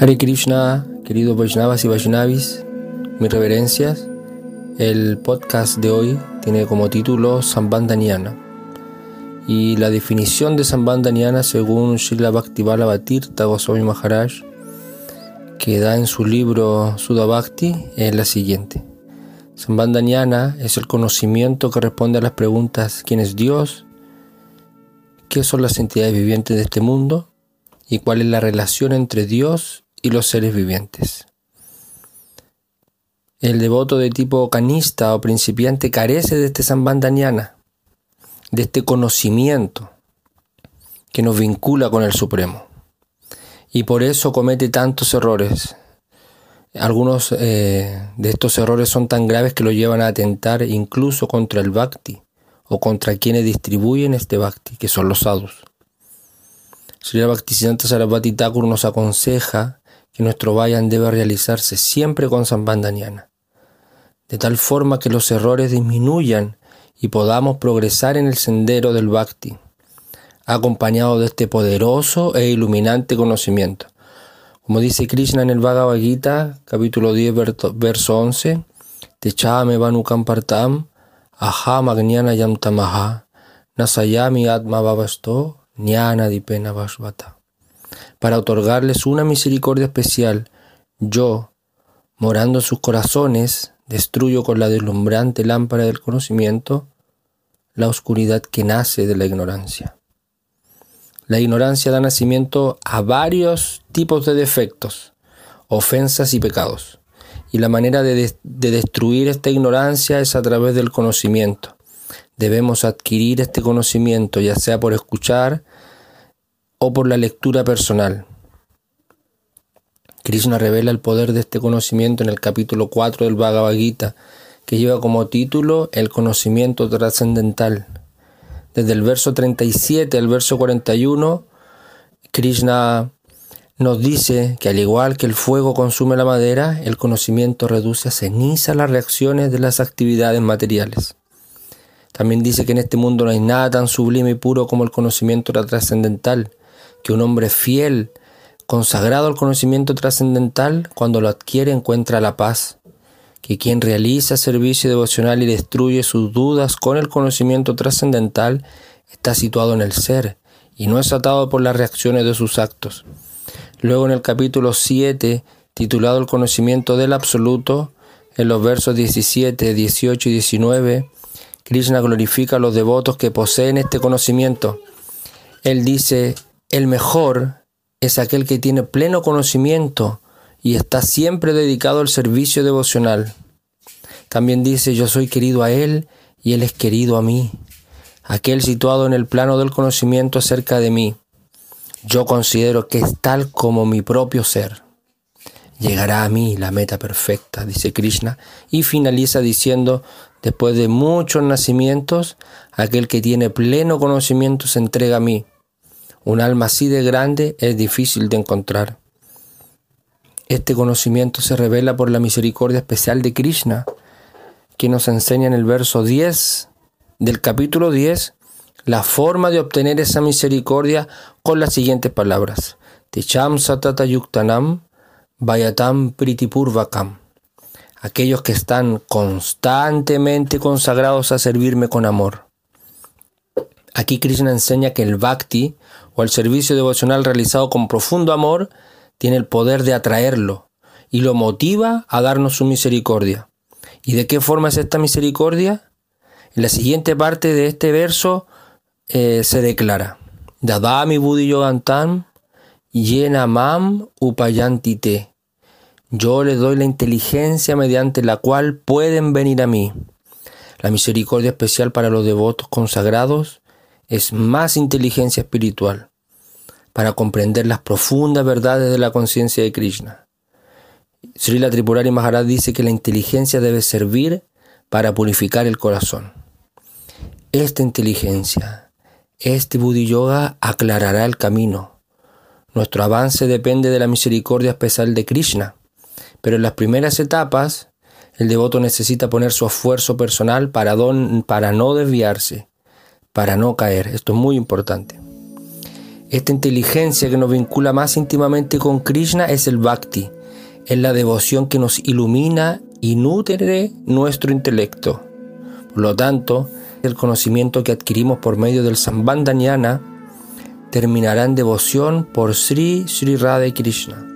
Hare Krishna, queridos Vaishnavas y Vaishnavis, mis reverencias. El podcast de hoy tiene como título Sambandhanyana y la definición de Sambandhanyana según Srila Bhaktivala Bhatirtha Goswami Maharaj que da en su libro Sudabhakti es la siguiente. Sambandhanyana es el conocimiento que responde a las preguntas ¿quién es Dios? ¿Qué son las entidades vivientes de este mundo? ¿Y cuál es la relación entre Dios y los seres vivientes. El devoto de tipo canista o principiante carece de este sambandaniana, de este conocimiento que nos vincula con el Supremo. Y por eso comete tantos errores. Algunos eh, de estos errores son tan graves que lo llevan a atentar incluso contra el bhakti o contra quienes distribuyen este bhakti, que son los sadhus. Sri Bhaktisiddhanta Sarasvati Thakur nos aconseja que nuestro vayan debe realizarse siempre con Sambandaniana, de tal forma que los errores disminuyan y podamos progresar en el sendero del Bhakti, acompañado de este poderoso e iluminante conocimiento. Como dice Krishna en el Bhagavad Gita, capítulo 10, verso 11, Techame vanukam partam, aha magnana yam tamaha, nasayami atma babasto, nyana dipena vashvata para otorgarles una misericordia especial, yo, morando en sus corazones, destruyo con la deslumbrante lámpara del conocimiento la oscuridad que nace de la ignorancia. La ignorancia da nacimiento a varios tipos de defectos, ofensas y pecados. Y la manera de, de, destruir esta ignorancia es a través del conocimiento. Debemos adquirir este conocimiento, ya sea por escuchar, o por la lectura personal. Krishna revela el poder de este conocimiento en el capítulo 4 del Bhagavad Gita, que lleva como título El conocimiento trascendental. Desde el verso 37 al verso 41, Krishna nos dice que al igual que el fuego consume la madera, el conocimiento reduce a ceniza las reacciones de las actividades materiales. También dice que en este mundo no hay nada tan sublime y puro como el conocimiento trascendental, que un hombre fiel, consagrado al conocimiento trascendental, cuando lo adquiere encuentra la paz, que quien realiza servicio devocional y destruye sus dudas con el conocimiento trascendental está situado en el ser y no es atado por las reacciones de sus actos. Luego en el capítulo 7, titulado El conocimiento del absoluto, en los versos 17, 18 y 19, Krishna glorifica a los devotos que poseen este conocimiento. Él dice, el mejor es aquel que tiene pleno conocimiento y está siempre dedicado al servicio devocional. También dice, yo soy querido a Él y Él es querido a mí. Aquel situado en el plano del conocimiento acerca de mí. Yo considero que es tal como mi propio ser. Llegará a mí la meta perfecta, dice Krishna, y finaliza diciendo, después de muchos nacimientos, aquel que tiene pleno conocimiento se entrega a mí un alma así de grande es difícil de encontrar. Este conocimiento se revela por la misericordia especial de Krishna, que nos enseña en el verso 10 del capítulo 10 la forma de obtener esa misericordia con las siguientes palabras. Ticham satata yuktanam vayatam pritipurvakam. Aquellos que están constantemente consagrados a servirme con amor. Aquí Krishna enseña que el bhakti o el servicio devocional realizado con profundo amor tiene el poder de atraerlo y lo motiva a darnos su misericordia. ¿Y de qué forma es esta misericordia? En la siguiente parte de este verso eh, se declara: Dadami Buddhi Yogantam Yena Mam Upayantite. Yo les doy la inteligencia mediante la cual pueden venir a mí. La misericordia especial para los devotos consagrados es más inteligencia espiritual para comprender las profundas verdades de la conciencia de Krishna. Srila Tripurari Maharaj dice que la inteligencia debe servir para purificar el corazón. Esta inteligencia, este Buddhi Yoga aclarará el camino. Nuestro avance depende de la misericordia especial de Krishna, pero en las primeras etapas el devoto necesita poner su esfuerzo personal para, para no desviarse para no caer. Esto es muy importante. Esta inteligencia que nos vincula más íntimamente con Krishna es el bhakti, es la devoción que nos ilumina y nutre nuestro intelecto. Por lo tanto, el conocimiento que adquirimos por medio del Sambandha terminará en devoción por Sri Sri Radha Krishna.